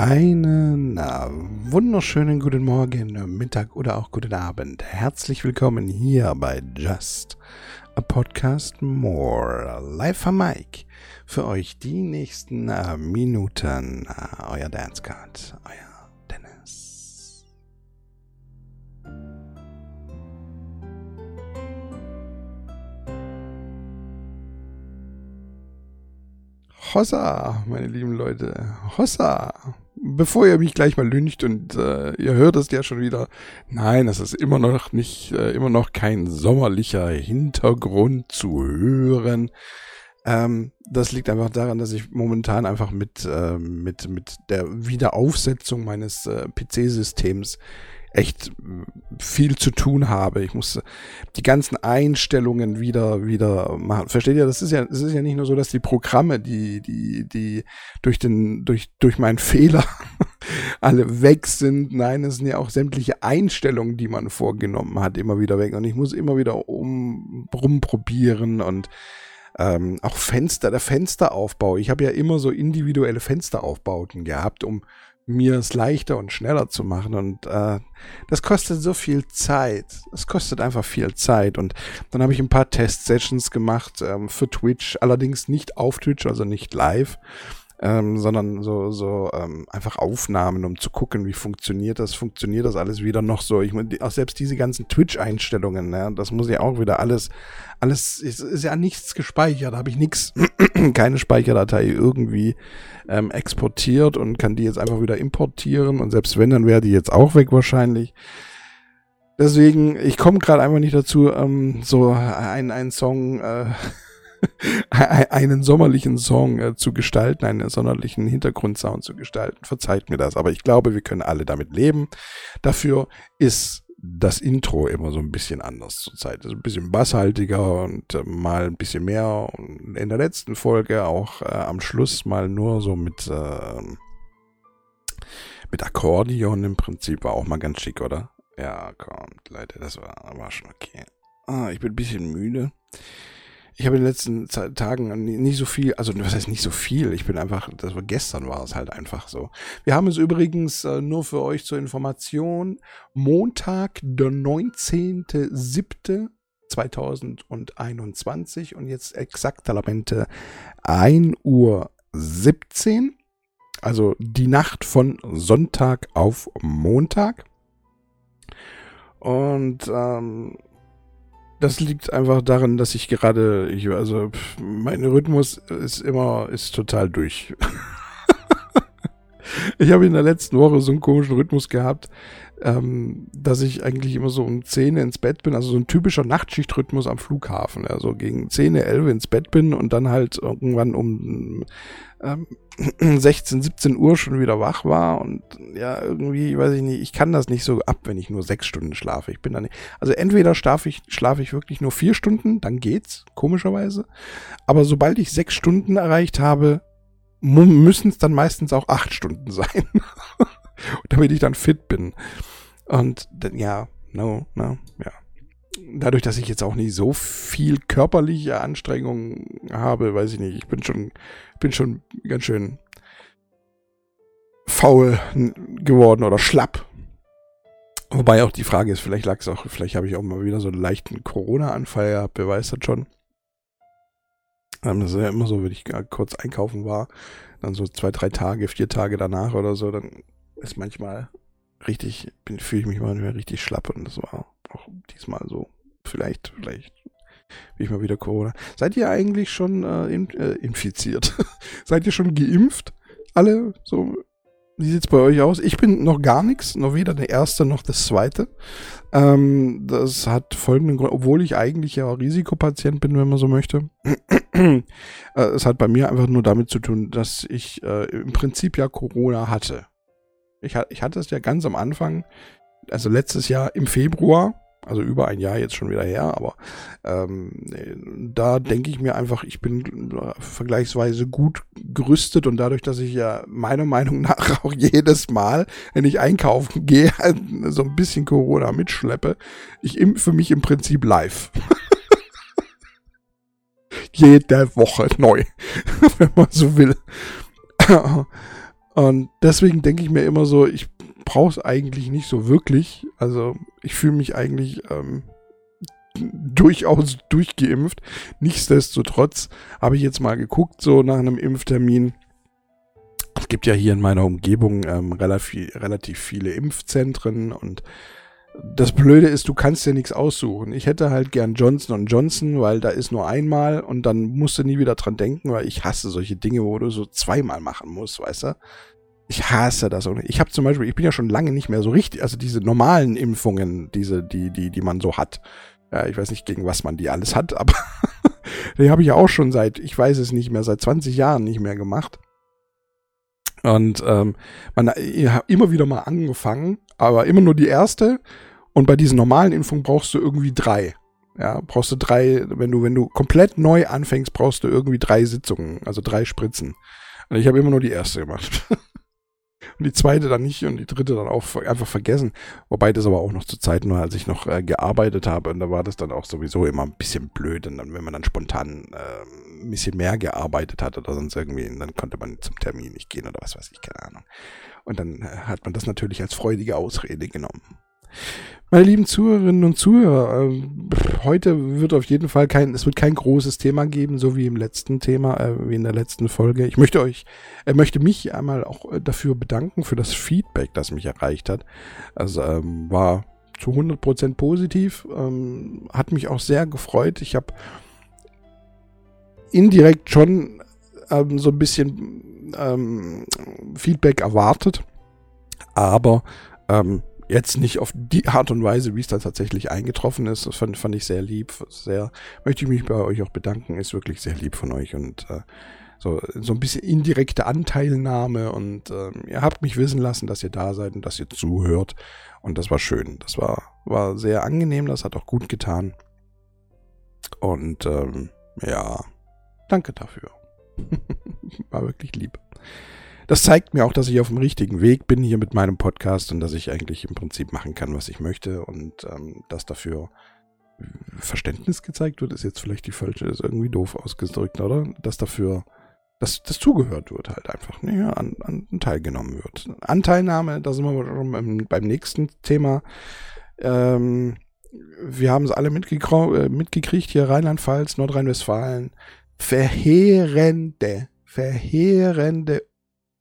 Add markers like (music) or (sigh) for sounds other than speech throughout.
Einen äh, wunderschönen guten Morgen, Mittag oder auch guten Abend. Herzlich willkommen hier bei Just a Podcast More. Live von Mike. Für euch die nächsten äh, Minuten. Äh, euer Dance Card, euer Dennis. Hossa, meine lieben Leute. Hossa bevor ihr mich gleich mal lyncht und äh, ihr hört es ja schon wieder, nein, es ist immer noch nicht, äh, immer noch kein sommerlicher Hintergrund zu hören. Ähm, das liegt einfach daran, dass ich momentan einfach mit, äh, mit, mit der Wiederaufsetzung meines äh, PC-Systems echt viel zu tun habe. Ich muss die ganzen Einstellungen wieder, wieder machen. Versteht ihr? Das ist ja, das ist ja nicht nur so, dass die Programme, die, die, die durch den, durch, durch meinen Fehler (laughs) alle weg sind. Nein, es sind ja auch sämtliche Einstellungen, die man vorgenommen hat, immer wieder weg. Und ich muss immer wieder um, rumprobieren und ähm, auch Fenster, der Fensteraufbau. Ich habe ja immer so individuelle Fensteraufbauten gehabt, um mir es leichter und schneller zu machen. Und äh, das kostet so viel Zeit. Es kostet einfach viel Zeit. Und dann habe ich ein paar Test-Sessions gemacht ähm, für Twitch, allerdings nicht auf Twitch, also nicht live ähm, sondern so, so ähm, einfach Aufnahmen, um zu gucken, wie funktioniert das, funktioniert das alles wieder noch so. Ich meine, auch selbst diese ganzen Twitch-Einstellungen, ja, das muss ja auch wieder alles, alles ist, ist ja nichts gespeichert, habe ich nichts, (clears throat) keine Speicherdatei irgendwie ähm, exportiert und kann die jetzt einfach wieder importieren und selbst wenn, dann wäre die jetzt auch weg wahrscheinlich. Deswegen, ich komme gerade einfach nicht dazu, ähm, so ein, ein Song äh, (laughs) einen sommerlichen Song äh, zu gestalten, einen sommerlichen Hintergrundsound zu gestalten. Verzeiht mir das, aber ich glaube, wir können alle damit leben. Dafür ist das Intro immer so ein bisschen anders zurzeit. Also ein bisschen basshaltiger und äh, mal ein bisschen mehr. Und in der letzten Folge auch äh, am Schluss mal nur so mit, äh, mit Akkordeon im Prinzip war auch mal ganz schick, oder? Ja, kommt, Leute, das war, war schon okay. Ah, ich bin ein bisschen müde ich habe in den letzten Tagen nicht so viel, also was heißt nicht so viel, ich bin einfach, das war gestern war es halt einfach so. Wir haben es übrigens äh, nur für euch zur Information, Montag, der 19.07.2021 und jetzt exakt Elemente 1 Uhr 17, also die Nacht von Sonntag auf Montag. Und ähm, das liegt einfach daran, dass ich gerade, ich, also mein Rhythmus ist immer, ist total durch. (laughs) ich habe in der letzten Woche so einen komischen Rhythmus gehabt, ähm, dass ich eigentlich immer so um 10 ins Bett bin, also so ein typischer Nachtschichtrhythmus am Flughafen, also gegen 10, 11 ins Bett bin und dann halt irgendwann um ähm, (clears throat) 16, 17 Uhr schon wieder wach war und ja, irgendwie, weiß ich nicht, ich kann das nicht so ab, wenn ich nur sechs Stunden schlafe. Ich bin da nicht, also entweder schlafe ich, schlafe ich wirklich nur vier Stunden, dann geht's, komischerweise. Aber sobald ich sechs Stunden erreicht habe, müssen es dann meistens auch acht Stunden (laughs) sein. damit ich dann fit bin. Und ja, no, no, ja. Dadurch, dass ich jetzt auch nicht so viel körperliche Anstrengung habe, weiß ich nicht, ich bin schon, bin schon ganz schön faul geworden oder schlapp. Wobei auch die Frage ist, vielleicht lag es auch, vielleicht habe ich auch mal wieder so einen leichten Corona-Anfall gehabt, wer weiß das schon. Ähm, das ist ja immer so, wenn ich kurz einkaufen war, dann so zwei, drei Tage, vier Tage danach oder so, dann ist manchmal richtig, fühle ich mich manchmal richtig schlapp und das war auch diesmal so. Vielleicht, vielleicht wie ich mal wieder Corona. Seid ihr eigentlich schon äh, in, äh, infiziert? (laughs) Seid ihr schon geimpft? Alle so wie sieht's bei euch aus? Ich bin noch gar nichts, noch weder der erste noch das zweite. Ähm, das hat folgenden Grund, obwohl ich eigentlich ja Risikopatient bin, wenn man so möchte. (clears throat) äh, es hat bei mir einfach nur damit zu tun, dass ich äh, im Prinzip ja Corona hatte. Ich, ich hatte es ja ganz am Anfang, also letztes Jahr im Februar, also über ein Jahr jetzt schon wieder her, aber ähm, da denke ich mir einfach, ich bin vergleichsweise gut gerüstet und dadurch, dass ich ja meiner Meinung nach (laughs) auch jedes Mal, wenn ich einkaufen gehe, (laughs) so ein bisschen Corona mitschleppe, ich impfe mich im Prinzip live. (laughs) Jede Woche neu, wenn man so will. Und deswegen denke ich mir immer so, ich brauche es eigentlich nicht so wirklich. Also ich fühle mich eigentlich ähm, durchaus durchgeimpft. Nichtsdestotrotz habe ich jetzt mal geguckt, so nach einem Impftermin. Es gibt ja hier in meiner Umgebung ähm, relativ, relativ viele Impfzentren und das Blöde ist, du kannst dir nichts aussuchen. Ich hätte halt gern Johnson Johnson, weil da ist nur einmal und dann musst du nie wieder dran denken, weil ich hasse solche Dinge, wo du so zweimal machen musst, weißt du? Ich hasse das. Und ich habe zum Beispiel, ich bin ja schon lange nicht mehr so richtig, also diese normalen Impfungen, diese, die, die, die man so hat. Ja, ich weiß nicht, gegen was man die alles hat, aber (laughs) die habe ich ja auch schon seit, ich weiß es nicht mehr, seit 20 Jahren nicht mehr gemacht. Und ähm, man hat immer wieder mal angefangen, aber immer nur die erste. Und bei diesen normalen Impfungen brauchst du irgendwie drei. Ja, brauchst du drei, wenn du, wenn du komplett neu anfängst, brauchst du irgendwie drei Sitzungen, also drei Spritzen. Und ich habe immer nur die erste gemacht. (laughs) und die zweite dann nicht und die dritte dann auch einfach vergessen. Wobei das aber auch noch zu Zeiten war, als ich noch äh, gearbeitet habe und da war das dann auch sowieso immer ein bisschen blöd und dann, wenn man dann spontan äh, ein bisschen mehr gearbeitet hat oder sonst irgendwie, dann konnte man zum Termin nicht gehen oder was weiß ich, keine Ahnung. Und dann äh, hat man das natürlich als freudige Ausrede genommen. Meine lieben Zuhörerinnen und Zuhörer, äh, heute wird auf jeden Fall kein, es wird kein großes Thema geben, so wie im letzten Thema, äh, wie in der letzten Folge. Ich möchte euch, äh, möchte mich einmal auch äh, dafür bedanken, für das Feedback, das mich erreicht hat. Also ähm, war zu 100% positiv, ähm, hat mich auch sehr gefreut. Ich habe indirekt schon ähm, so ein bisschen ähm, Feedback erwartet, aber ähm, Jetzt nicht auf die Art und Weise, wie es da tatsächlich eingetroffen ist. Das fand, fand ich sehr lieb. Sehr, möchte ich mich bei euch auch bedanken. Ist wirklich sehr lieb von euch und äh, so, so ein bisschen indirekte Anteilnahme und äh, ihr habt mich wissen lassen, dass ihr da seid und dass ihr zuhört. Und das war schön. Das war, war sehr angenehm. Das hat auch gut getan. Und ähm, ja, danke dafür. (laughs) war wirklich lieb das zeigt mir auch, dass ich auf dem richtigen Weg bin hier mit meinem Podcast und dass ich eigentlich im Prinzip machen kann, was ich möchte und ähm, dass dafür Verständnis gezeigt wird, ist jetzt vielleicht die falsche, ist irgendwie doof ausgedrückt, oder? Dass dafür, dass das zugehört wird halt einfach, ne, an, an teilgenommen wird. Anteilnahme, da sind wir schon beim, nächsten Thema. Ähm, wir haben es alle äh, mitgekriegt hier, Rheinland-Pfalz, Nordrhein-Westfalen. Verheerende, verheerende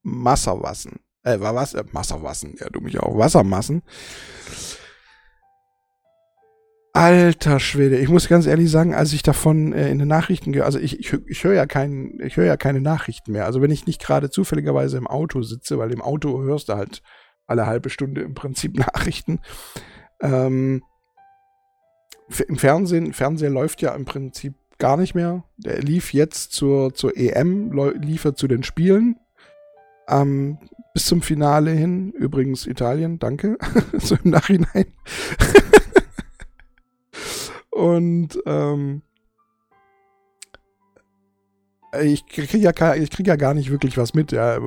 Wasserwassen. Äh, was? Äh, Wasserwassen. Ja, du mich auch. Wassermassen. Alter Schwede, ich muss ganz ehrlich sagen, als ich davon äh, in den Nachrichten, also ich, ich, ich höre ja kein, ich höre ja keine Nachrichten mehr. Also wenn ich nicht gerade zufälligerweise im Auto sitze, weil im Auto hörst du halt alle halbe Stunde im Prinzip (laughs) Nachrichten. Ähm, Im Fernsehen, Fernseher läuft ja im Prinzip gar nicht mehr. Der lief jetzt zur, zur EM, lief er zu den Spielen. Ähm, bis zum Finale hin, übrigens Italien, danke, (laughs) so im Nachhinein. (laughs) Und ähm, ich kriege ja, krieg ja gar nicht wirklich was mit. Ja.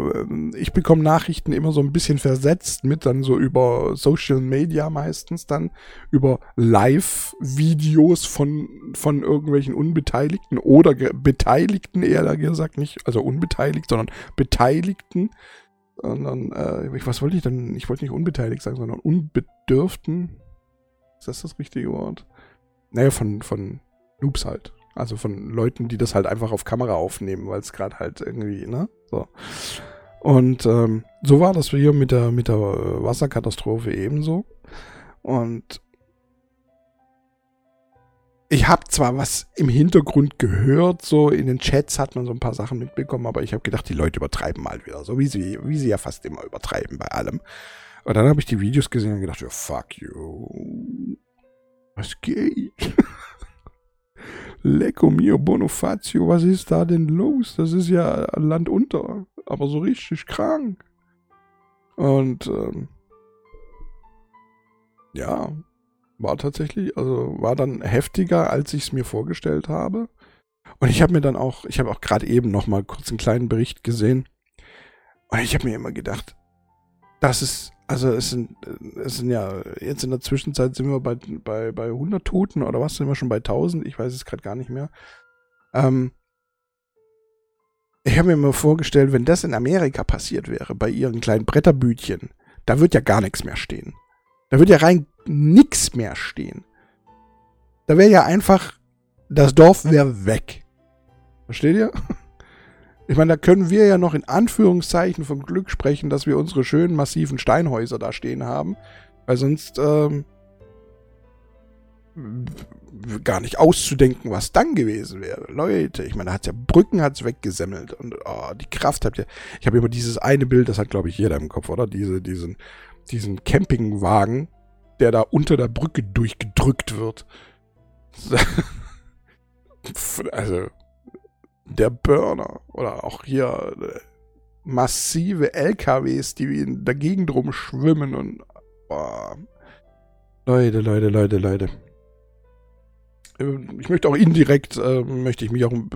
Ich bekomme Nachrichten immer so ein bisschen versetzt mit, dann so über Social Media meistens dann, über Live-Videos von, von irgendwelchen Unbeteiligten oder Beteiligten, eher gesagt, nicht, also unbeteiligt, sondern Beteiligten. Dann, äh, was wollte ich denn? Ich wollte nicht unbeteiligt sagen, sondern unbedürften. Ist das das richtige Wort? Naja, von, von Noobs halt. Also von Leuten, die das halt einfach auf Kamera aufnehmen, weil es gerade halt irgendwie, ne? So. Und ähm, so war das hier mit der, mit der Wasserkatastrophe ebenso. Und ich habe zwar was im Hintergrund gehört, so in den Chats hat man so ein paar Sachen mitbekommen, aber ich habe gedacht, die Leute übertreiben mal wieder, so wie sie, wie sie ja fast immer übertreiben bei allem. Und dann habe ich die Videos gesehen und gedacht, ja, fuck you. Was geht? (laughs) Lecco mio Bonifazio, was ist da denn los? Das ist ja Land unter, aber so richtig krank. Und ähm, ja, war tatsächlich, also war dann heftiger, als ich es mir vorgestellt habe. Und ich habe mir dann auch, ich habe auch gerade eben noch mal kurz einen kleinen Bericht gesehen. Und ich habe mir immer gedacht, das ist also es sind, es sind ja, jetzt in der Zwischenzeit sind wir bei, bei, bei 100 Toten oder was, sind wir schon bei 1000? Ich weiß es gerade gar nicht mehr. Ähm, Ich habe mir immer vorgestellt, wenn das in Amerika passiert wäre, bei ihren kleinen Bretterbütchen, da wird ja gar nichts mehr stehen. Da wird ja rein nichts mehr stehen. Da wäre ja einfach, das Dorf wäre weg. Versteht ihr? Ich meine, da können wir ja noch in Anführungszeichen vom Glück sprechen, dass wir unsere schönen massiven Steinhäuser da stehen haben. Weil sonst ähm, gar nicht auszudenken, was dann gewesen wäre. Leute, ich meine, da hat ja Brücken hat's weggesemmelt und oh, die Kraft habt ihr. Ich habe immer dieses eine Bild, das hat glaube ich jeder im Kopf, oder? Diese, diesen, diesen Campingwagen, der da unter der Brücke durchgedrückt wird. (laughs) also der Burner oder auch hier äh, massive LKWs, die in der Gegend rumschwimmen und oh. Leute, Leute, Leute, Leute. Ich möchte auch indirekt, äh, möchte ich mich auch äh,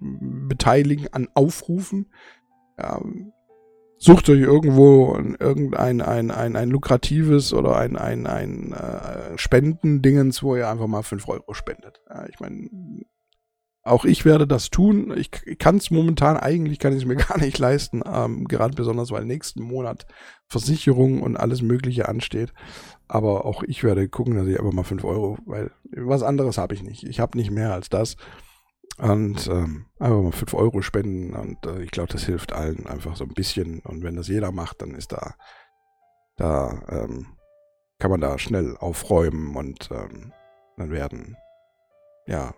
beteiligen an Aufrufen. Ja, sucht euch irgendwo irgendein ein, ein, ein lukratives oder ein, ein, ein äh, Spendendingens, wo ihr einfach mal 5 Euro spendet. Ja, ich meine, auch ich werde das tun. Ich kann es momentan, eigentlich kann ich es mir (laughs) gar nicht leisten, ähm, gerade besonders, weil nächsten Monat Versicherung und alles Mögliche ansteht. Aber auch ich werde gucken, dass ich einfach mal 5 Euro, weil was anderes habe ich nicht. Ich habe nicht mehr als das. Und ähm, einfach mal 5 Euro spenden und äh, ich glaube, das hilft allen einfach so ein bisschen. Und wenn das jeder macht, dann ist da, da ähm, kann man da schnell aufräumen und ähm, dann werden, ja,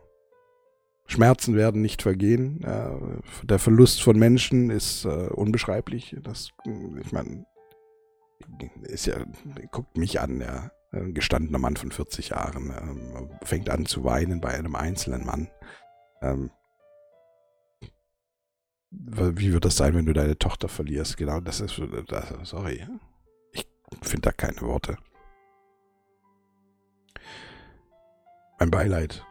Schmerzen werden nicht vergehen. Äh, der Verlust von Menschen ist äh, unbeschreiblich. Das, ich meine, ist ja, guckt mich an, ja. Ein gestandener Mann von 40 Jahren äh, fängt an zu weinen bei einem einzelnen Mann. Ähm, wie wird das sein, wenn du deine Tochter verlierst? Genau, das ist, das, sorry. Ich finde da keine Worte. Mein Beileid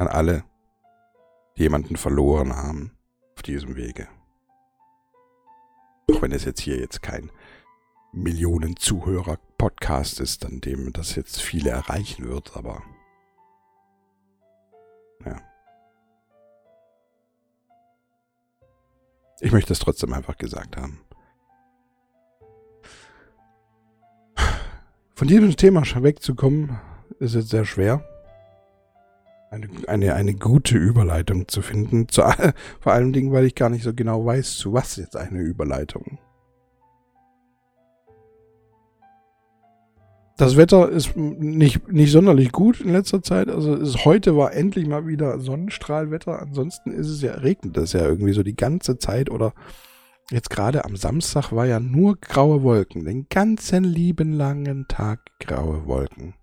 an alle, die jemanden verloren haben auf diesem Wege. Auch wenn es jetzt hier jetzt kein Millionen Zuhörer Podcast ist, an dem das jetzt viele erreichen wird, aber ja. Ich möchte es trotzdem einfach gesagt haben. Von diesem Thema wegzukommen, ist jetzt sehr schwer eine, eine, eine gute Überleitung zu finden. (laughs) Zu, vor allen Dingen, weil ich gar nicht so genau weiß, zu was jetzt eine Überleitung. Das Wetter ist nicht, nicht sonderlich gut in letzter Zeit. Also ist, heute war endlich mal wieder Sonnenstrahlwetter. Ansonsten ist es ja, regnet es ja irgendwie so die ganze Zeit. Oder jetzt gerade am Samstag war ja nur graue Wolken. Den ganzen lieben langen Tag graue Wolken.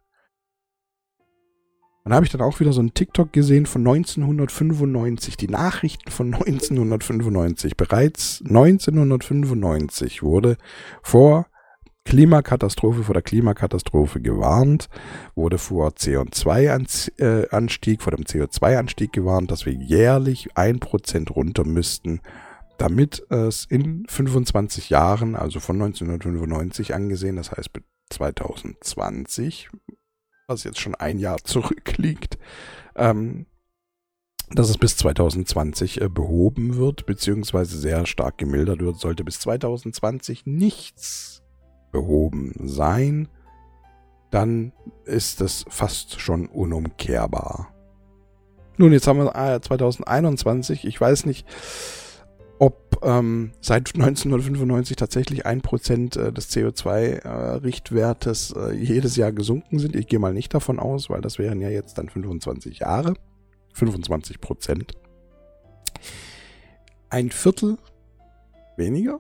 Dann habe ich dann auch wieder so einen TikTok gesehen von 1995, die Nachrichten von 1995. Bereits 1995 wurde vor Klimakatastrophe, vor der Klimakatastrophe gewarnt, wurde vor CO2-Anstieg, vor dem CO2-Anstieg gewarnt, dass wir jährlich ein Prozent runter müssten, damit es in 25 Jahren, also von 1995 angesehen, das heißt 2020, was jetzt schon ein Jahr zurückliegt, ähm, dass es bis 2020 äh, behoben wird, beziehungsweise sehr stark gemildert wird, sollte bis 2020 nichts behoben sein, dann ist es fast schon unumkehrbar. Nun, jetzt haben wir äh, 2021, ich weiß nicht, ob ähm, seit 1995 tatsächlich ein Prozent äh, des CO2-Richtwertes äh, äh, jedes Jahr gesunken sind. Ich gehe mal nicht davon aus, weil das wären ja jetzt dann 25 Jahre. 25 Prozent. Ein Viertel weniger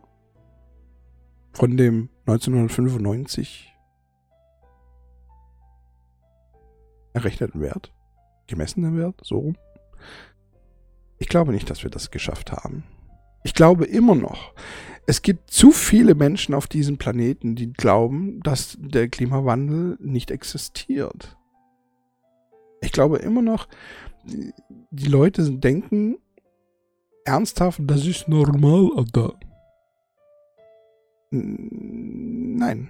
von dem 1995 errechneten Wert, gemessenen Wert, so. Ich glaube nicht, dass wir das geschafft haben. Ich glaube immer noch, es gibt zu viele Menschen auf diesem Planeten, die glauben, dass der Klimawandel nicht existiert. Ich glaube immer noch, die Leute denken ernsthaft, das ist normal, Alter. Nein.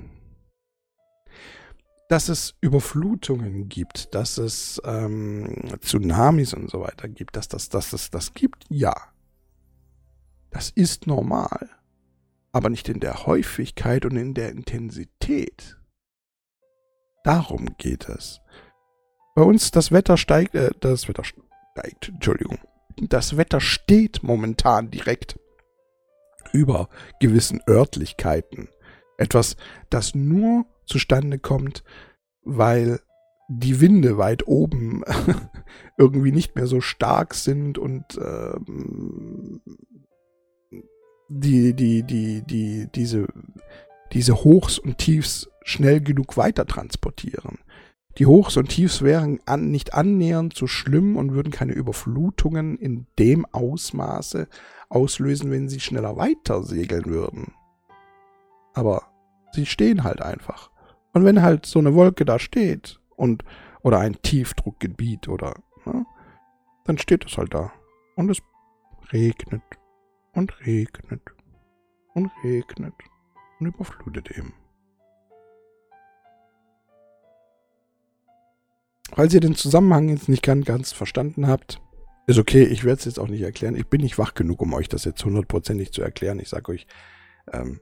dass es Überflutungen gibt, dass es ähm, Tsunamis und so weiter gibt, dass, das, dass es das gibt, ja. Das ist normal. Aber nicht in der Häufigkeit und in der Intensität. Darum geht es. Bei uns das Wetter steigt, äh, das Wetter steigt, Entschuldigung. Das Wetter steht momentan direkt über gewissen Örtlichkeiten. Etwas, das nur zustande kommt, weil die Winde weit oben (laughs) irgendwie nicht mehr so stark sind und ähm, die, die, die, die, diese, diese Hochs und Tiefs schnell genug weiter transportieren. Die Hochs und Tiefs wären an, nicht annähernd so schlimm und würden keine Überflutungen in dem Ausmaße auslösen, wenn sie schneller weiter segeln würden. Aber sie stehen halt einfach. Und wenn halt so eine Wolke da steht und oder ein Tiefdruckgebiet oder ne, dann steht es halt da und es regnet und regnet und regnet und überflutet eben. Falls ihr den Zusammenhang jetzt nicht ganz, ganz verstanden habt, ist okay, ich werde es jetzt auch nicht erklären. Ich bin nicht wach genug, um euch das jetzt hundertprozentig zu erklären. Ich sage euch, ähm,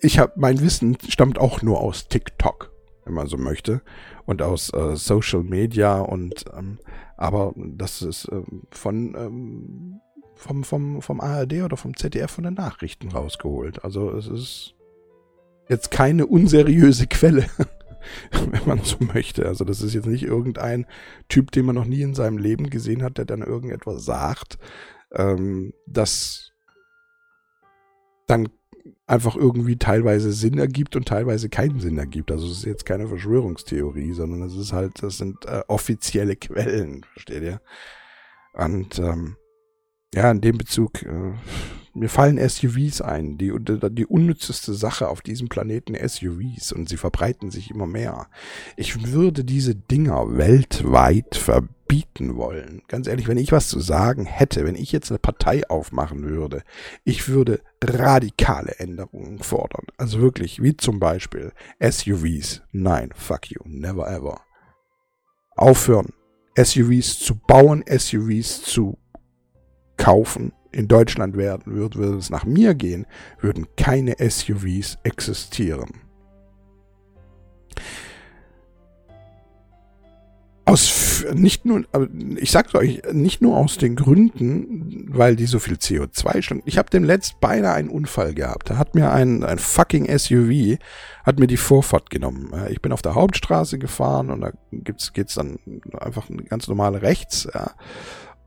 ich habe mein Wissen stammt auch nur aus TikTok, wenn man so möchte, und aus äh, Social Media und ähm, aber das ist ähm, von ähm, vom, vom, vom ARD oder vom ZDF von den Nachrichten rausgeholt. Also es ist jetzt keine unseriöse Quelle, (laughs) wenn man so möchte. Also das ist jetzt nicht irgendein Typ, den man noch nie in seinem Leben gesehen hat, der dann irgendetwas sagt, ähm, das dann einfach irgendwie teilweise Sinn ergibt und teilweise keinen Sinn ergibt. Also es ist jetzt keine Verschwörungstheorie, sondern es ist halt, das sind äh, offizielle Quellen, versteht ihr? Und ähm, ja, in dem Bezug, äh, mir fallen SUVs ein. Die, die unnützeste Sache auf diesem Planeten SUVs und sie verbreiten sich immer mehr. Ich würde diese Dinger weltweit verbieten wollen. Ganz ehrlich, wenn ich was zu sagen hätte, wenn ich jetzt eine Partei aufmachen würde, ich würde radikale Änderungen fordern. Also wirklich, wie zum Beispiel SUVs. Nein, fuck you, never ever. Aufhören, SUVs zu bauen, SUVs zu kaufen in Deutschland werden würde, würde es nach mir gehen, würden keine SUVs existieren. Aus, nicht nur, ich sag's euch, nicht nur aus den Gründen, weil die so viel CO2 schlucken. Ich habe dem letzt beinahe einen Unfall gehabt. Da hat mir ein, ein fucking SUV, hat mir die Vorfahrt genommen. Ich bin auf der Hauptstraße gefahren und da gibt's, geht's dann einfach ganz normal rechts, ja.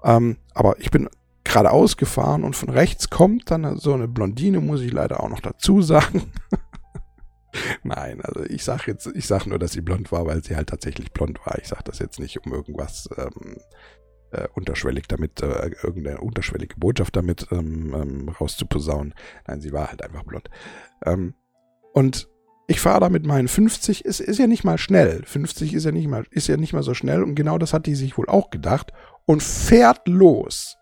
Ähm, aber ich bin geradeaus gefahren und von rechts kommt dann so eine Blondine, muss ich leider auch noch dazu sagen. (laughs) Nein, also ich sage jetzt, ich sage nur, dass sie blond war, weil sie halt tatsächlich blond war. Ich sage das jetzt nicht, um irgendwas ähm, äh, unterschwellig damit, äh, irgendeine unterschwellige Botschaft damit ähm, ähm, rauszuposaunen. Nein, sie war halt einfach blond. Ähm, und ich fahre da mit meinen 50, ist, ist ja nicht mal schnell. 50 ist ja nicht mal, ist ja nicht mal so schnell und genau das hat die sich wohl auch gedacht und fährt los.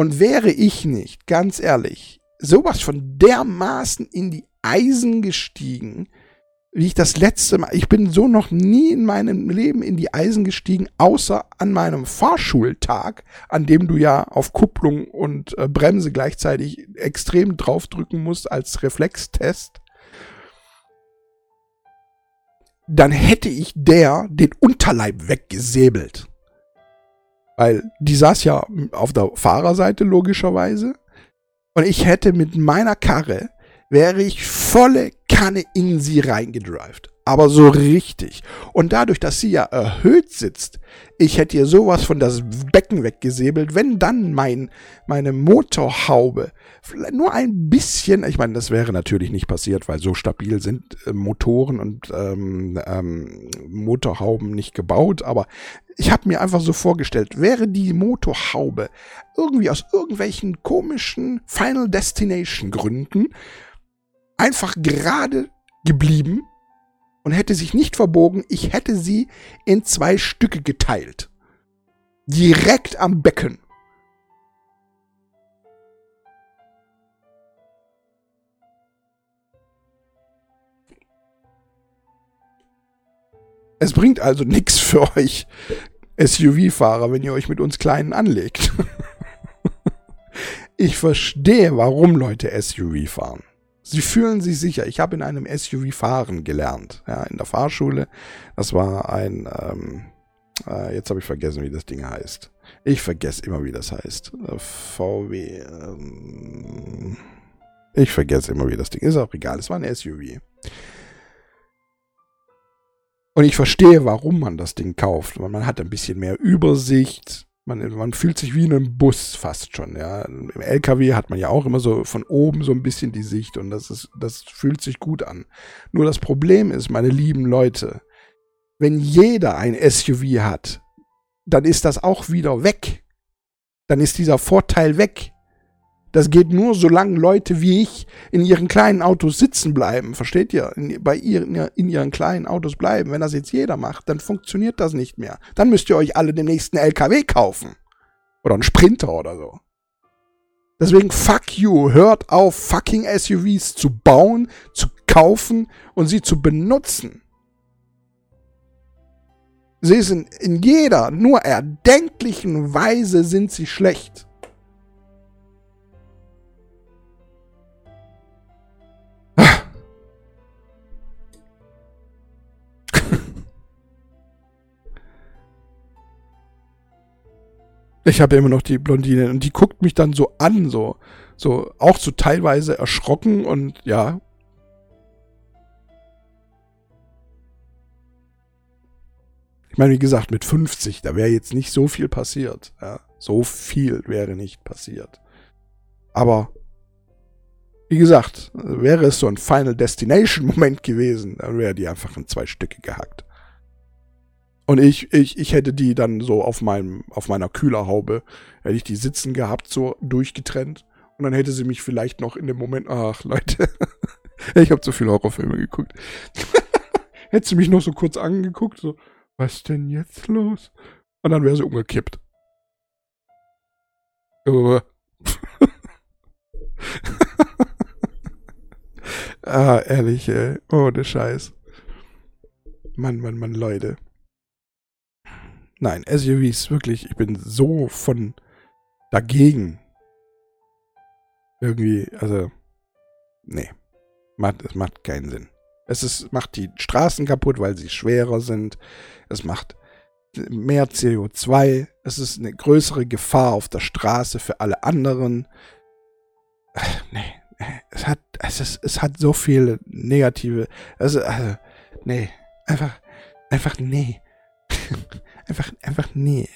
Und wäre ich nicht, ganz ehrlich, sowas von dermaßen in die Eisen gestiegen, wie ich das letzte Mal, ich bin so noch nie in meinem Leben in die Eisen gestiegen, außer an meinem Fahrschultag, an dem du ja auf Kupplung und äh, Bremse gleichzeitig extrem draufdrücken musst als Reflextest. Dann hätte ich der den Unterleib weggesäbelt. Weil die saß ja auf der Fahrerseite logischerweise. Und ich hätte mit meiner Karre, wäre ich volle Kanne in sie reingedrived aber so richtig. Und dadurch, dass sie ja erhöht sitzt, ich hätte ihr sowas von das Becken weggesäbelt, wenn dann mein, meine Motorhaube nur ein bisschen, ich meine, das wäre natürlich nicht passiert, weil so stabil sind äh, Motoren und ähm, ähm, Motorhauben nicht gebaut, aber ich habe mir einfach so vorgestellt, wäre die Motorhaube irgendwie aus irgendwelchen komischen Final Destination Gründen einfach gerade geblieben und hätte sich nicht verbogen, ich hätte sie in zwei Stücke geteilt. Direkt am Becken. Es bringt also nichts für euch SUV-Fahrer, wenn ihr euch mit uns Kleinen anlegt. (laughs) ich verstehe, warum Leute SUV fahren. Sie fühlen sich sicher. Ich habe in einem SUV fahren gelernt, ja, in der Fahrschule. Das war ein, ähm, äh, jetzt habe ich vergessen, wie das Ding heißt. Ich vergesse immer, wie das heißt. Äh, VW. Ähm, ich vergesse immer, wie das Ding ist. Auch egal. Es war ein SUV. Und ich verstehe, warum man das Ding kauft. Man hat ein bisschen mehr Übersicht. Man, man fühlt sich wie in einem Bus fast schon, ja. Im LKW hat man ja auch immer so von oben so ein bisschen die Sicht und das ist, das fühlt sich gut an. Nur das Problem ist, meine lieben Leute, wenn jeder ein SUV hat, dann ist das auch wieder weg. Dann ist dieser Vorteil weg. Das geht nur, solange Leute wie ich in ihren kleinen Autos sitzen bleiben. Versteht ihr? In, bei ihren, in ihren kleinen Autos bleiben. Wenn das jetzt jeder macht, dann funktioniert das nicht mehr. Dann müsst ihr euch alle den nächsten LKW kaufen. Oder einen Sprinter oder so. Deswegen fuck you. Hört auf, fucking SUVs zu bauen, zu kaufen und sie zu benutzen. Sie sind in jeder, nur erdenklichen Weise sind sie schlecht. Ich habe immer noch die Blondine und die guckt mich dann so an, so, so auch so teilweise erschrocken und ja. Ich meine, wie gesagt, mit 50, da wäre jetzt nicht so viel passiert. Ja, so viel wäre nicht passiert. Aber wie gesagt, wäre es so ein Final Destination Moment gewesen, dann wäre die einfach in zwei Stücke gehackt. Und ich, ich, ich hätte die dann so auf meinem, auf meiner Kühlerhaube, hätte ich die sitzen gehabt, so durchgetrennt. Und dann hätte sie mich vielleicht noch in dem Moment, ach Leute, (laughs) ich habe zu viele Horrorfilme geguckt. (laughs) hätte sie mich noch so kurz angeguckt, so, was denn jetzt los? Und dann wäre sie umgekippt. (laughs) ah, ehrlich, ey. Ohne Scheiß. Mann, Mann, Mann, Leute. Nein, SUVs, wirklich, ich bin so von dagegen. Irgendwie, also, nee. Macht, es macht keinen Sinn. Es ist, macht die Straßen kaputt, weil sie schwerer sind. Es macht mehr CO2. Es ist eine größere Gefahr auf der Straße für alle anderen. Nee, es hat, es ist, es hat so viele negative, also, also nee, einfach, einfach nee. (laughs) Einfach, einfach nee.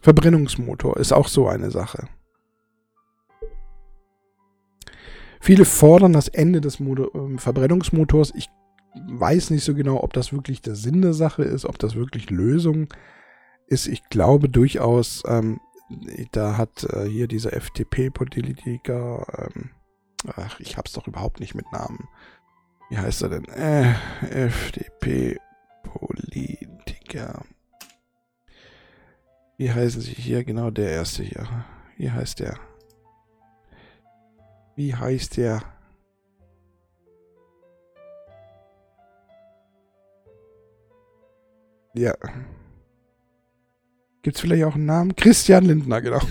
Verbrennungsmotor ist auch so eine Sache. Viele fordern das Ende des Motor, äh, Verbrennungsmotors. Ich weiß nicht so genau, ob das wirklich der Sinn der Sache ist, ob das wirklich Lösung ist. Ich glaube durchaus, ähm, da hat äh, hier dieser FDP-Politiker, ähm, ach, ich hab's doch überhaupt nicht mit Namen. Wie heißt er denn? Äh, FDP-Politiker. Wie heißen sie hier? Genau der erste hier. Wie heißt der? Wie heißt der? Ja. Gibt es vielleicht auch einen Namen? Christian Lindner, genau. (laughs)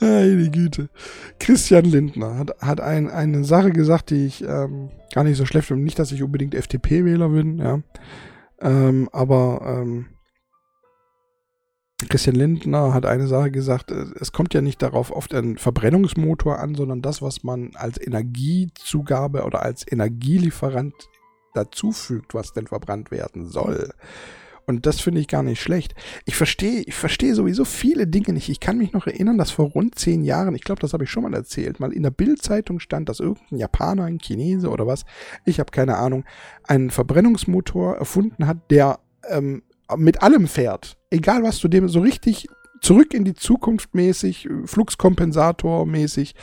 Meine Güte. Christian Lindner hat, hat ein, eine Sache gesagt, die ich ähm, gar nicht so schlecht finde. Nicht, dass ich unbedingt FDP-Wähler bin, ja. Ähm, aber ähm, Christian Lindner hat eine Sache gesagt, äh, es kommt ja nicht darauf auf den Verbrennungsmotor an, sondern das, was man als Energiezugabe oder als Energielieferant dazufügt, was denn verbrannt werden soll. Und das finde ich gar nicht schlecht. Ich verstehe, ich verstehe sowieso viele Dinge nicht. Ich kann mich noch erinnern, dass vor rund zehn Jahren, ich glaube, das habe ich schon mal erzählt, mal in der Bildzeitung stand, dass irgendein Japaner, ein Chinese oder was, ich habe keine Ahnung, einen Verbrennungsmotor erfunden hat, der ähm, mit allem fährt. Egal was du dem so richtig zurück in die Zukunft mäßig, Fluxkompensator mäßig,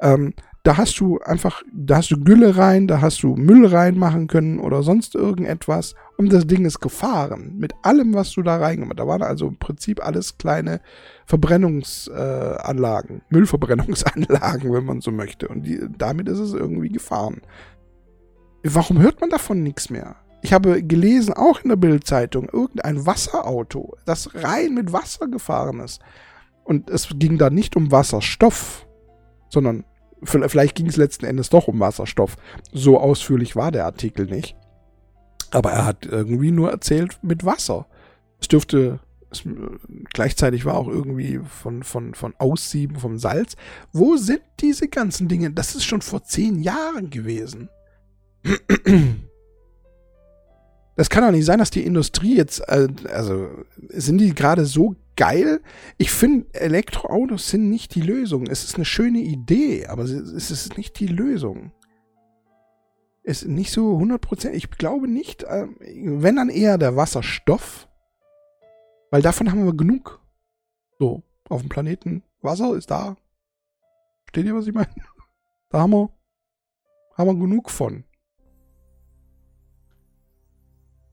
ähm, da hast du einfach, da hast du Gülle rein, da hast du Müll reinmachen können oder sonst irgendetwas Und das Ding ist gefahren. Mit allem, was du da reingemacht hast. Da waren also im Prinzip alles kleine Verbrennungsanlagen. Äh, Müllverbrennungsanlagen, (laughs) wenn man so möchte. Und die, damit ist es irgendwie gefahren. Warum hört man davon nichts mehr? Ich habe gelesen, auch in der Bildzeitung, irgendein Wasserauto, das rein mit Wasser gefahren ist. Und es ging da nicht um Wasserstoff, sondern vielleicht ging es letzten Endes doch um Wasserstoff. So ausführlich war der Artikel nicht. Aber er hat irgendwie nur erzählt mit Wasser. Es dürfte, es, gleichzeitig war auch irgendwie von, von, von Aussieben vom Salz. Wo sind diese ganzen Dinge? Das ist schon vor zehn Jahren gewesen. Das kann doch nicht sein, dass die Industrie jetzt, äh, also sind die gerade so geil? Ich finde, Elektroautos sind nicht die Lösung. Es ist eine schöne Idee, aber es ist nicht die Lösung ist nicht so 100%. Ich glaube nicht, äh, wenn dann eher der Wasserstoff, weil davon haben wir genug. So, auf dem Planeten Wasser ist da. Steht ihr, was ich meine? Da haben wir, haben wir genug von.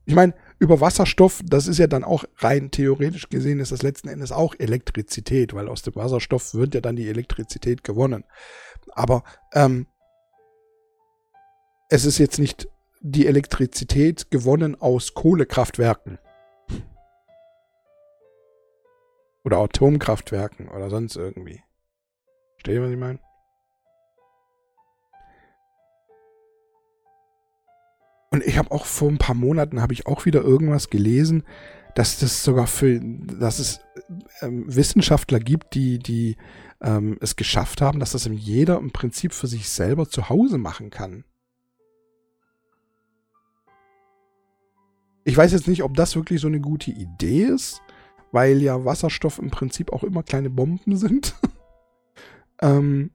Ich meine, über Wasserstoff, das ist ja dann auch rein theoretisch gesehen, ist das letzten Endes auch Elektrizität, weil aus dem Wasserstoff wird ja dann die Elektrizität gewonnen. Aber ähm, es ist jetzt nicht die Elektrizität gewonnen aus Kohlekraftwerken. Oder Atomkraftwerken oder sonst irgendwie. Versteht ihr, was ich meine? Und ich habe auch vor ein paar Monaten habe ich auch wieder irgendwas gelesen, dass das sogar für, dass es ähm, Wissenschaftler gibt, die, die ähm, es geschafft haben, dass das jeder im Prinzip für sich selber zu Hause machen kann. Ich weiß jetzt nicht, ob das wirklich so eine gute Idee ist, weil ja Wasserstoff im Prinzip auch immer kleine Bomben sind. (laughs) ähm,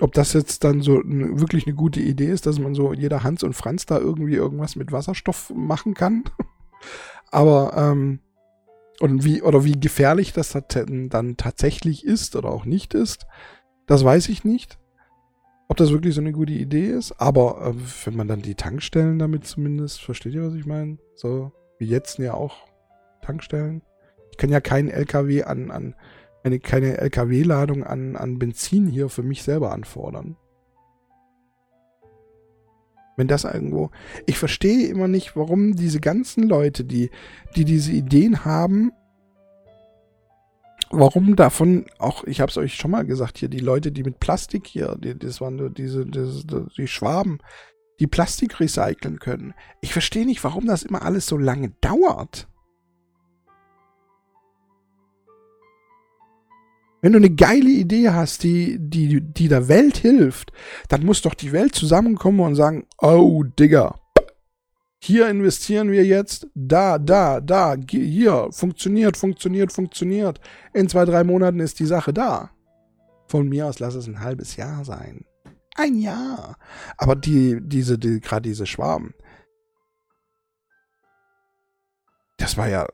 ob das jetzt dann so wirklich eine gute Idee ist, dass man so jeder Hans und Franz da irgendwie irgendwas mit Wasserstoff machen kann. (laughs) Aber ähm, und wie oder wie gefährlich das dann tatsächlich ist oder auch nicht ist, das weiß ich nicht ob das wirklich so eine gute Idee ist. Aber äh, wenn man dann die Tankstellen damit zumindest, versteht ihr, was ich meine? So wie jetzt ja auch Tankstellen. Ich kann ja keinen LKW an, an eine, keine LKW-Ladung an, an Benzin hier für mich selber anfordern. Wenn das irgendwo. Ich verstehe immer nicht, warum diese ganzen Leute, die, die diese Ideen haben, warum davon auch, ich habe es euch schon mal gesagt, hier die Leute, die mit Plastik hier, die, das waren nur diese, diese, die Schwaben, die Plastik recyceln können. Ich verstehe nicht, warum das immer alles so lange dauert. Wenn du eine geile Idee hast, die, die, die der Welt hilft, dann muss doch die Welt zusammenkommen und sagen, oh, Digga, hier investieren wir jetzt, da, da, da, hier, funktioniert, funktioniert, funktioniert. In zwei, drei Monaten ist die Sache da. Von mir aus lass es ein halbes Jahr sein. Ein Jahr. Aber die, diese, die, gerade diese Schwaben, das war ja,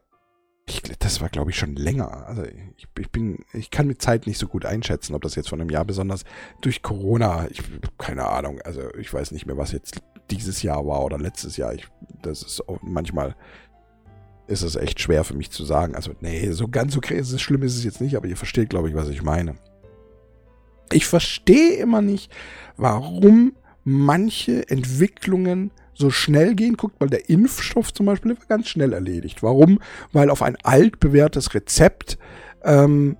ich, das war glaube ich schon länger. Also ich, ich, bin, ich kann mit Zeit nicht so gut einschätzen, ob das jetzt von einem Jahr besonders durch Corona, ich keine Ahnung, also ich weiß nicht mehr, was jetzt dieses Jahr war oder letztes Jahr. Ich, das ist auch, manchmal ist es echt schwer für mich zu sagen. Also, nee, so ganz so ist schlimm ist es jetzt nicht, aber ihr versteht, glaube ich, was ich meine. Ich verstehe immer nicht, warum manche Entwicklungen so schnell gehen. Guckt mal, der Impfstoff zum Beispiel war ganz schnell erledigt. Warum? Weil auf ein altbewährtes Rezept ähm,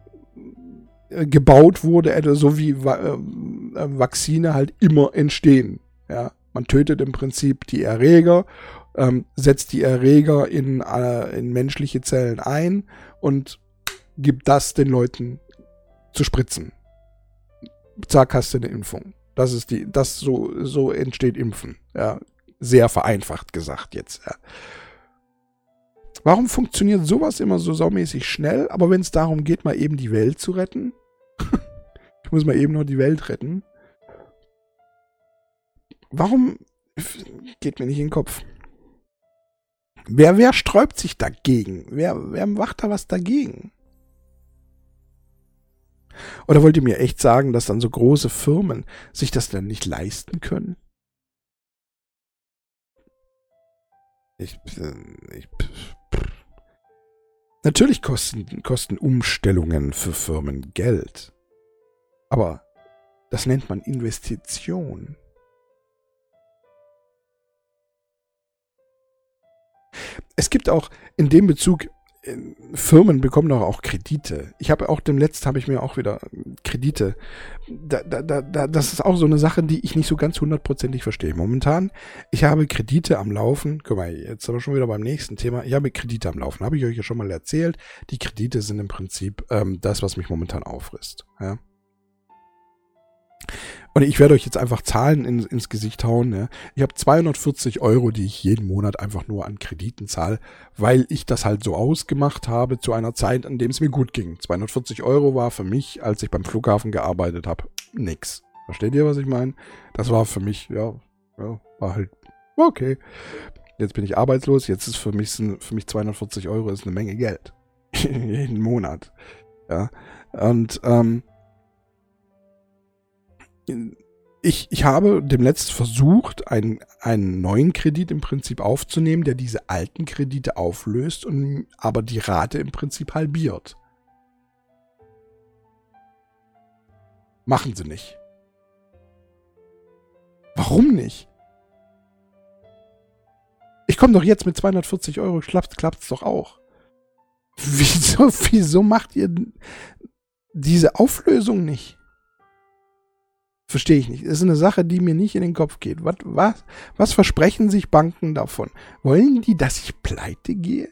gebaut wurde, äh, so wie äh, Vakzine halt immer entstehen. Ja, man tötet im Prinzip die Erreger, ähm, setzt die Erreger in, äh, in menschliche Zellen ein und gibt das den Leuten zu spritzen. Zack, hast du eine Impfung. Das ist die, das so, so entsteht Impfen. Ja, sehr vereinfacht gesagt jetzt. Ja. Warum funktioniert sowas immer so saumäßig schnell, aber wenn es darum geht, mal eben die Welt zu retten? (laughs) ich muss mal eben nur die Welt retten. Warum geht mir nicht in den Kopf? Wer, wer sträubt sich dagegen? Wer, wer macht da was dagegen? Oder wollt ihr mir echt sagen, dass dann so große Firmen sich das dann nicht leisten können? Ich, äh, ich, natürlich kosten, kosten Umstellungen für Firmen Geld. Aber das nennt man Investition. Es gibt auch in dem Bezug Firmen bekommen doch auch Kredite. Ich habe auch dem letzten habe ich mir auch wieder Kredite. Da, da, da, das ist auch so eine Sache, die ich nicht so ganz hundertprozentig verstehe. Momentan, ich habe Kredite am Laufen. Guck mal, jetzt aber schon wieder beim nächsten Thema. Ich habe Kredite am Laufen. Habe ich euch ja schon mal erzählt. Die Kredite sind im Prinzip ähm, das, was mich momentan auffrisst. Ja. Und ich werde euch jetzt einfach Zahlen in, ins Gesicht hauen. Ja. Ich habe 240 Euro, die ich jeden Monat einfach nur an Krediten zahle, weil ich das halt so ausgemacht habe zu einer Zeit, an dem es mir gut ging. 240 Euro war für mich, als ich beim Flughafen gearbeitet habe, nix. Versteht ihr, was ich meine? Das war für mich, ja, ja, war halt okay. Jetzt bin ich arbeitslos, jetzt ist für mich, für mich 240 Euro ist eine Menge Geld. (laughs) jeden Monat. Ja. Und ähm, ich, ich habe demnächst versucht, einen, einen neuen Kredit im Prinzip aufzunehmen, der diese alten Kredite auflöst und aber die Rate im Prinzip halbiert. Machen sie nicht. Warum nicht? Ich komme doch jetzt mit 240 Euro, klappt klappt's doch auch. Wieso, (laughs) wieso macht ihr diese Auflösung nicht? Verstehe ich nicht. Das ist eine Sache, die mir nicht in den Kopf geht. Was, was, was versprechen sich Banken davon? Wollen die, dass ich pleite gehe?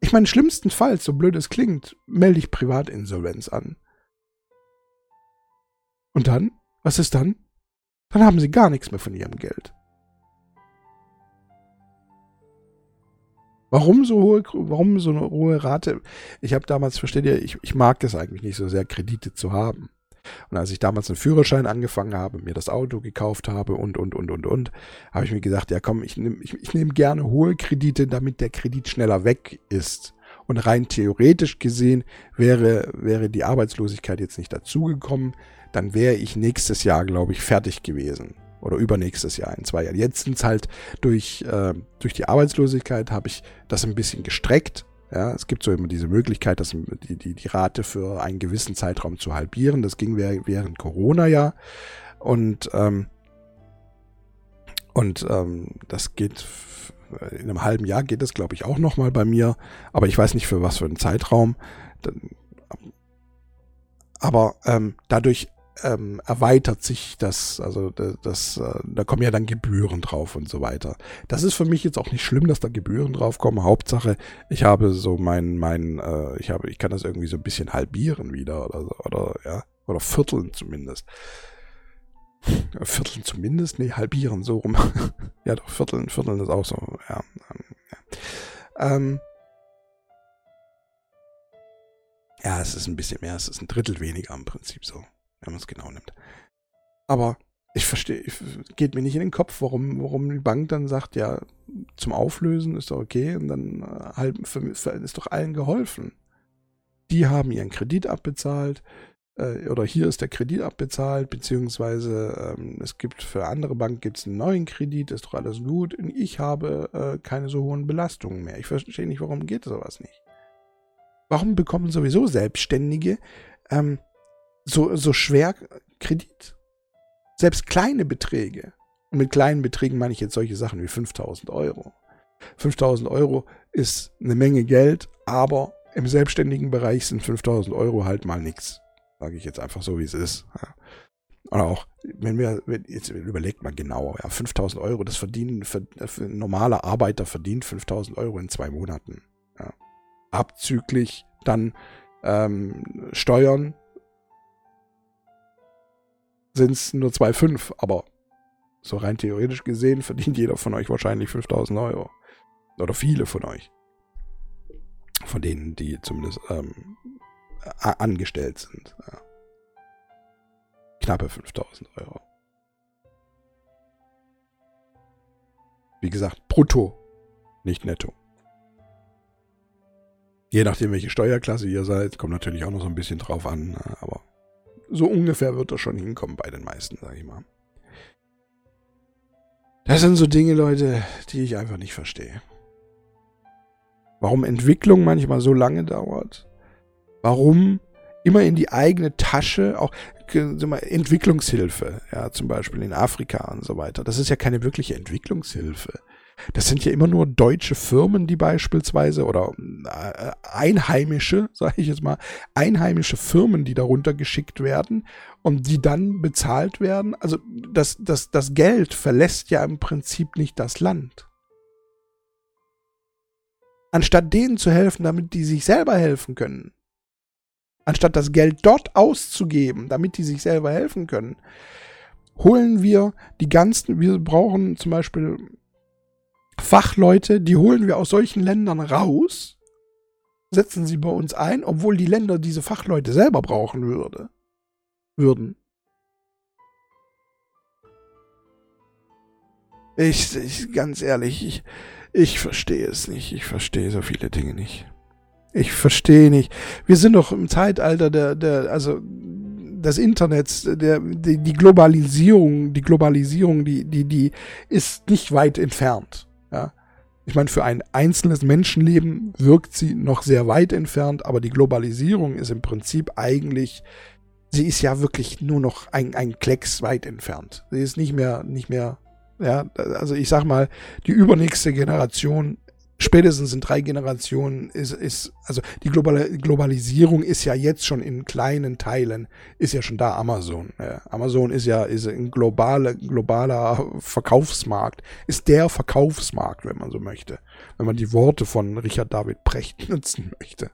Ich meine, schlimmstenfalls, so blöd es klingt, melde ich Privatinsolvenz an. Und dann? Was ist dann? Dann haben sie gar nichts mehr von ihrem Geld. Warum so hohe, warum so eine hohe Rate? Ich habe damals, versteht ihr, ich, ich mag es eigentlich nicht so sehr, Kredite zu haben. Und als ich damals einen Führerschein angefangen habe, mir das Auto gekauft habe und, und, und, und, und, habe ich mir gesagt, ja komm, ich nehme ich, ich nehm gerne hohe Kredite, damit der Kredit schneller weg ist. Und rein theoretisch gesehen wäre, wäre die Arbeitslosigkeit jetzt nicht dazugekommen, dann wäre ich nächstes Jahr, glaube ich, fertig gewesen. Oder übernächstes Jahr, in zwei Jahren. Jetzt sind es halt durch, äh, durch die Arbeitslosigkeit habe ich das ein bisschen gestreckt ja, es gibt so immer diese Möglichkeit, dass die, die, die Rate für einen gewissen Zeitraum zu halbieren. Das ging während Corona ja. Und, ähm, und ähm, das geht in einem halben Jahr geht es, glaube ich, auch nochmal bei mir. Aber ich weiß nicht für was für einen Zeitraum. Aber ähm, dadurch ähm, erweitert sich das, also das, das äh, da kommen ja dann Gebühren drauf und so weiter. Das ist für mich jetzt auch nicht schlimm, dass da Gebühren drauf kommen. Hauptsache, ich habe so mein, mein, äh, ich habe, ich kann das irgendwie so ein bisschen halbieren wieder oder, oder ja, oder vierteln zumindest. Vierteln zumindest? Nee, halbieren, so rum. (laughs) ja, doch, vierteln, vierteln ist auch so, ja. Ähm, ja. Ähm, ja, es ist ein bisschen mehr, es ist ein Drittel weniger im Prinzip so wenn man es genau nimmt. Aber ich verstehe, geht mir nicht in den Kopf, warum, warum die Bank dann sagt, ja, zum Auflösen ist doch okay und dann halt für, für, ist doch allen geholfen. Die haben ihren Kredit abbezahlt äh, oder hier ist der Kredit abbezahlt, beziehungsweise ähm, es gibt für andere Banken gibt's einen neuen Kredit, ist doch alles gut und ich habe äh, keine so hohen Belastungen mehr. Ich verstehe nicht, warum geht sowas nicht. Warum bekommen sowieso Selbstständige ähm, so, so schwer Kredit. Selbst kleine Beträge. Und mit kleinen Beträgen meine ich jetzt solche Sachen wie 5000 Euro. 5000 Euro ist eine Menge Geld, aber im selbstständigen Bereich sind 5000 Euro halt mal nichts. Sage ich jetzt einfach so, wie es ist. Ja. Und auch, wenn wir, jetzt überlegt mal genauer, ja, 5000 Euro, das verdienen, für, für ein normaler Arbeiter verdient 5000 Euro in zwei Monaten. Ja. Abzüglich dann ähm, Steuern, sind es nur 2,5, aber so rein theoretisch gesehen verdient jeder von euch wahrscheinlich 5000 Euro. Oder viele von euch. Von denen, die zumindest ähm, angestellt sind. Ja. Knappe 5000 Euro. Wie gesagt, brutto, nicht netto. Je nachdem, welche Steuerklasse ihr seid, kommt natürlich auch noch so ein bisschen drauf an, ne, aber so ungefähr wird das schon hinkommen bei den meisten, sag ich mal. Das sind so Dinge, Leute, die ich einfach nicht verstehe. Warum Entwicklung manchmal so lange dauert. Warum immer in die eigene Tasche, auch mal, Entwicklungshilfe, ja, zum Beispiel in Afrika und so weiter. Das ist ja keine wirkliche Entwicklungshilfe. Das sind ja immer nur deutsche Firmen, die beispielsweise, oder äh, einheimische, (laughs) sage ich jetzt mal, einheimische Firmen, die darunter geschickt werden und die dann bezahlt werden. Also das, das, das Geld verlässt ja im Prinzip nicht das Land. Anstatt denen zu helfen, damit die sich selber helfen können, anstatt das Geld dort auszugeben, damit die sich selber helfen können, holen wir die ganzen, wir brauchen zum Beispiel Fachleute, die holen wir aus solchen Ländern raus, setzen sie bei uns ein, obwohl die Länder diese Fachleute selber brauchen würde, würden. Ich, ich ganz ehrlich, ich, ich verstehe es nicht. Ich verstehe so viele Dinge nicht. Ich verstehe nicht. Wir sind doch im Zeitalter der, der, also des Internets, der, die, die Globalisierung, die Globalisierung, die, die, die ist nicht weit entfernt. Ja. Ich meine, für ein einzelnes Menschenleben wirkt sie noch sehr weit entfernt, aber die Globalisierung ist im Prinzip eigentlich, sie ist ja wirklich nur noch ein, ein Klecks weit entfernt. Sie ist nicht mehr, nicht mehr, ja, also ich sag mal, die übernächste Generation spätestens in drei Generationen ist, ist also die Global Globalisierung ist ja jetzt schon in kleinen Teilen, ist ja schon da Amazon. Ja. Amazon ist ja ist ein globale, globaler Verkaufsmarkt, ist der Verkaufsmarkt, wenn man so möchte. Wenn man die Worte von Richard David Precht (laughs) nutzen möchte.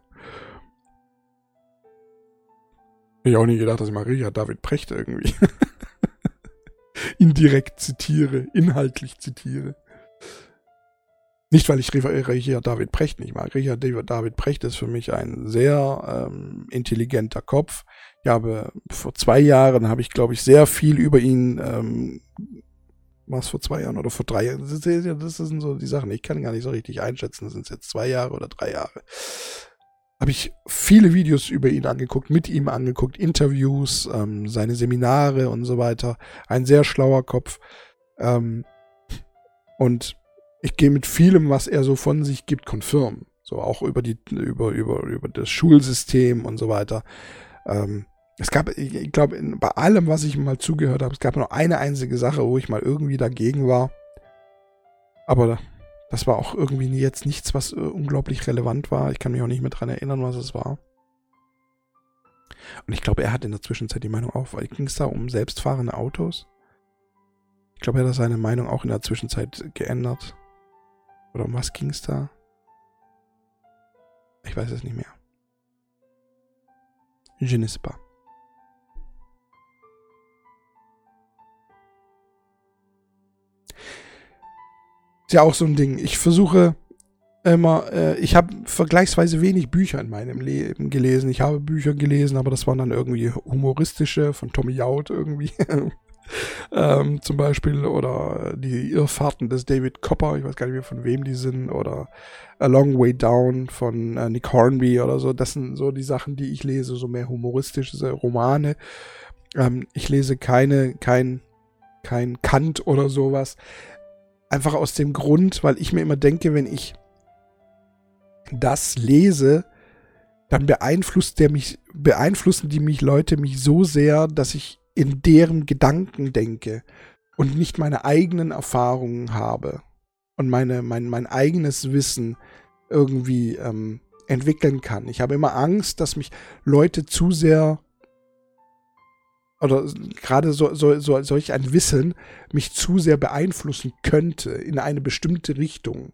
Ich auch nie gedacht, dass ich mal Richard David Precht irgendwie (laughs) indirekt zitiere, inhaltlich zitiere. Nicht, weil ich Richard David Precht nicht mag. Richard David Precht ist für mich ein sehr ähm, intelligenter Kopf. Ich habe vor zwei Jahren habe ich, glaube ich, sehr viel über ihn, ähm, was vor zwei Jahren oder vor drei Jahren, das, das sind so die Sachen, ich kann gar nicht so richtig einschätzen, sind es jetzt zwei Jahre oder drei Jahre. Habe ich viele Videos über ihn angeguckt, mit ihm angeguckt, Interviews, ähm, seine Seminare und so weiter. Ein sehr schlauer Kopf. Ähm, und ich gehe mit vielem, was er so von sich gibt, konfirm. So auch über die, über, über, über das Schulsystem und so weiter. Ähm, es gab, ich, glaube, bei allem, was ich mal zugehört habe, es gab nur eine einzige Sache, wo ich mal irgendwie dagegen war. Aber das war auch irgendwie jetzt nichts, was äh, unglaublich relevant war. Ich kann mich auch nicht mehr dran erinnern, was es war. Und ich glaube, er hat in der Zwischenzeit die Meinung weil ging es da um selbstfahrende Autos. Ich glaube, er hat seine Meinung auch in der Zwischenzeit geändert. Oder um was ging es da? Ich weiß es nicht mehr. Je ne sais pas. Ist ja auch so ein Ding. Ich versuche immer, äh, ich habe vergleichsweise wenig Bücher in meinem Leben gelesen. Ich habe Bücher gelesen, aber das waren dann irgendwie humoristische von Tommy Jaud irgendwie. (laughs) ähm, zum Beispiel, oder die Irrfahrten des David Copper, ich weiß gar nicht mehr von wem die sind, oder A Long Way Down von äh, Nick Hornby oder so. Das sind so die Sachen, die ich lese, so mehr humoristische Romane. Ähm, ich lese keine, kein, kein Kant oder sowas. Einfach aus dem Grund, weil ich mir immer denke, wenn ich das lese, dann beeinflusst der mich, beeinflussen die mich Leute mich so sehr, dass ich in deren Gedanken denke und nicht meine eigenen Erfahrungen habe und meine, mein, mein eigenes Wissen irgendwie ähm, entwickeln kann. Ich habe immer Angst, dass mich Leute zu sehr oder gerade so, so, so, solch ein Wissen mich zu sehr beeinflussen könnte in eine bestimmte Richtung.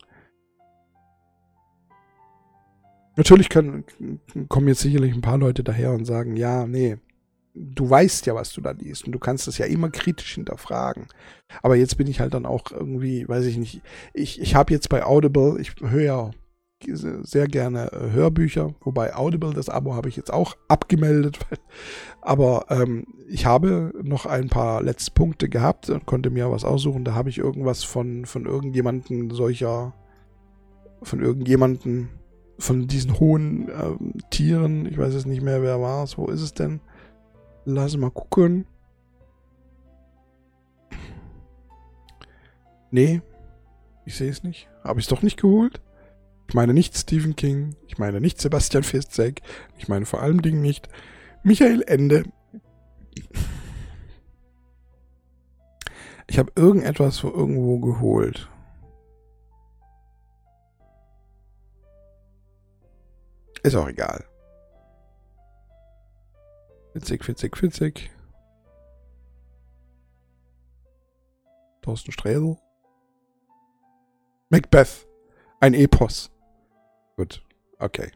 Natürlich können, kommen jetzt sicherlich ein paar Leute daher und sagen, ja, nee, du weißt ja, was du da liest und du kannst das ja immer kritisch hinterfragen. Aber jetzt bin ich halt dann auch irgendwie, weiß ich nicht, ich, ich habe jetzt bei Audible, ich höre sehr gerne äh, Hörbücher, wobei Audible, das Abo habe ich jetzt auch abgemeldet. (laughs) Aber ähm, ich habe noch ein paar letzte Punkte gehabt und konnte mir was aussuchen. Da habe ich irgendwas von, von irgendjemanden solcher, von irgendjemanden, von diesen hohen ähm, Tieren, ich weiß jetzt nicht mehr, wer war es, wo ist es denn? Lass mal gucken. Nee, ich sehe es nicht. Habe ich es doch nicht geholt? Ich meine nicht Stephen King, ich meine nicht Sebastian Fiszek, ich meine vor allem Dingen nicht Michael Ende. Ich habe irgendetwas irgendwo geholt. Ist auch egal. Witzig, witzig, witzig. Thorsten Sträsel. Macbeth. Ein Epos. Gut, okay.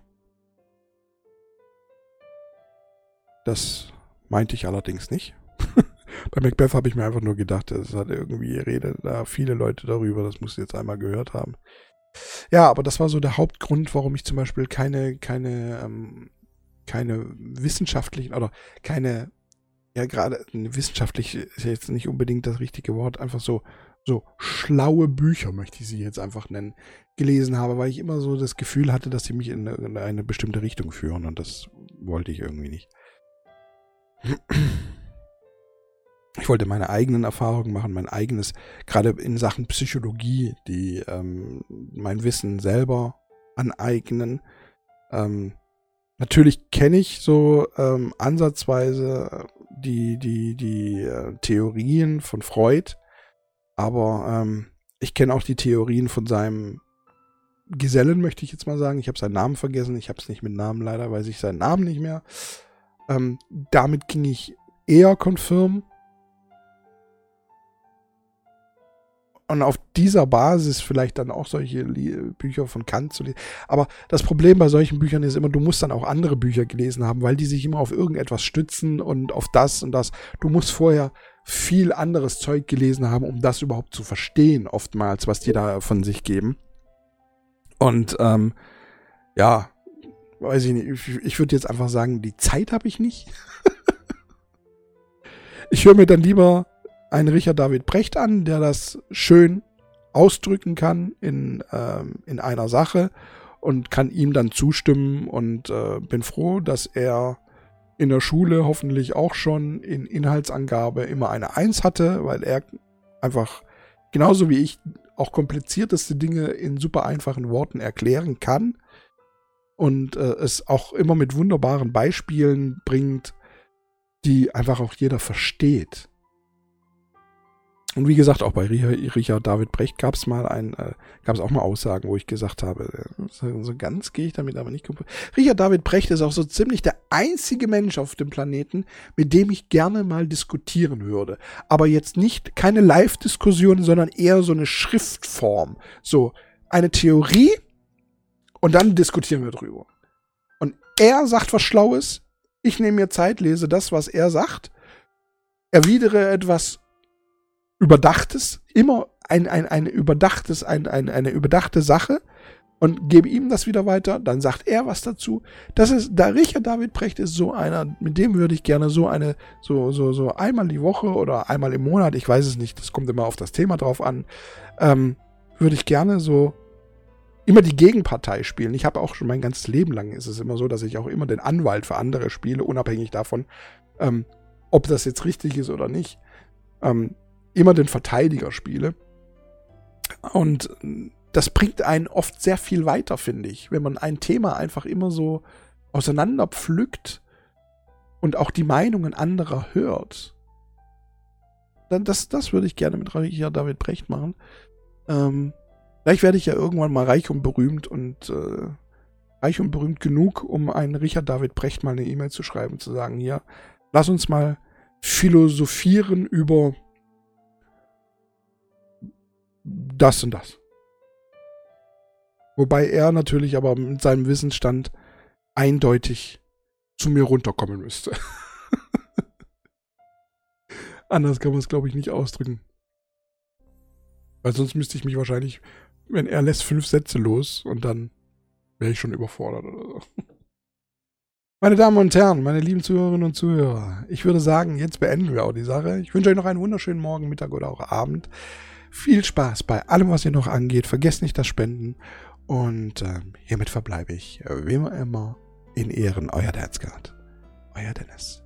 Das meinte ich allerdings nicht. (laughs) Bei Macbeth habe ich mir einfach nur gedacht, es hat irgendwie Rede da viele Leute darüber, das muss ich jetzt einmal gehört haben. Ja, aber das war so der Hauptgrund, warum ich zum Beispiel keine, keine, ähm, keine wissenschaftlichen oder keine, ja gerade wissenschaftlich ist jetzt nicht unbedingt das richtige Wort, einfach so, so schlaue Bücher, möchte ich sie jetzt einfach nennen, gelesen habe, weil ich immer so das Gefühl hatte, dass sie mich in eine, in eine bestimmte Richtung führen und das wollte ich irgendwie nicht. ich wollte meine eigenen Erfahrungen machen, mein eigenes, gerade in Sachen Psychologie, die ähm, mein Wissen selber aneignen. Ähm, natürlich kenne ich so ähm, ansatzweise die, die, die äh, Theorien von Freud, aber ähm, ich kenne auch die Theorien von seinem Gesellen, möchte ich jetzt mal sagen. Ich habe seinen Namen vergessen, ich habe es nicht mit Namen leider, weiß ich seinen Namen nicht mehr. Ähm, damit ging ich eher konfirm und auf dieser Basis vielleicht dann auch solche Bücher von Kant zu lesen. Aber das Problem bei solchen Büchern ist immer, du musst dann auch andere Bücher gelesen haben, weil die sich immer auf irgendetwas stützen und auf das und das. Du musst vorher viel anderes Zeug gelesen haben, um das überhaupt zu verstehen, oftmals, was die da von sich geben. Und ähm, ja, weiß ich nicht, ich, ich würde jetzt einfach sagen, die Zeit habe ich nicht. (laughs) ich höre mir dann lieber einen Richard David Brecht an, der das schön ausdrücken kann in, ähm, in einer Sache und kann ihm dann zustimmen und äh, bin froh, dass er in der Schule hoffentlich auch schon in Inhaltsangabe immer eine Eins hatte, weil er einfach genauso wie ich auch komplizierteste Dinge in super einfachen Worten erklären kann und äh, es auch immer mit wunderbaren Beispielen bringt, die einfach auch jeder versteht. Und wie gesagt, auch bei Richard David Brecht gab es mal ein, äh, gab es auch mal Aussagen, wo ich gesagt habe, äh, so, ganz gehe ich damit aber nicht. Richard David Brecht ist auch so ziemlich der einzige Mensch auf dem Planeten, mit dem ich gerne mal diskutieren würde. Aber jetzt nicht keine Live-Diskussion, sondern eher so eine Schriftform. So eine Theorie und dann diskutieren wir drüber. Und er sagt was Schlaues, ich nehme mir Zeit, lese das, was er sagt, erwidere etwas Überdachtes, immer ein, ein, ein überdachtes, ein, ein, eine überdachte Sache und gebe ihm das wieder weiter, dann sagt er was dazu. Das ist, da Richard David Precht ist so einer, mit dem würde ich gerne so eine, so, so, so einmal die Woche oder einmal im Monat, ich weiß es nicht, das kommt immer auf das Thema drauf an, ähm, würde ich gerne so immer die Gegenpartei spielen. Ich habe auch schon mein ganzes Leben lang ist es immer so, dass ich auch immer den Anwalt für andere spiele, unabhängig davon, ähm, ob das jetzt richtig ist oder nicht. Ähm, immer den Verteidiger spiele. Und das bringt einen oft sehr viel weiter, finde ich, wenn man ein Thema einfach immer so auseinander pflückt und auch die Meinungen anderer hört. Dann das, das würde ich gerne mit Richard David Brecht machen. Ähm, vielleicht werde ich ja irgendwann mal reich und berühmt und äh, reich und berühmt genug, um einen Richard David Brecht mal eine E-Mail zu schreiben, zu sagen, hier, lass uns mal philosophieren über das und das. Wobei er natürlich aber mit seinem Wissensstand eindeutig zu mir runterkommen müsste. (laughs) Anders kann man es, glaube ich, nicht ausdrücken. Weil sonst müsste ich mich wahrscheinlich, wenn er lässt fünf Sätze los und dann wäre ich schon überfordert oder so. (laughs) Meine Damen und Herren, meine lieben Zuhörerinnen und Zuhörer, ich würde sagen, jetzt beenden wir auch die Sache. Ich wünsche euch noch einen wunderschönen Morgen, Mittag oder auch Abend. Viel Spaß bei allem, was ihr noch angeht. Vergesst nicht das Spenden. Und äh, hiermit verbleibe ich, äh, wie immer, in Ehren, euer Danzgard. Euer Dennis.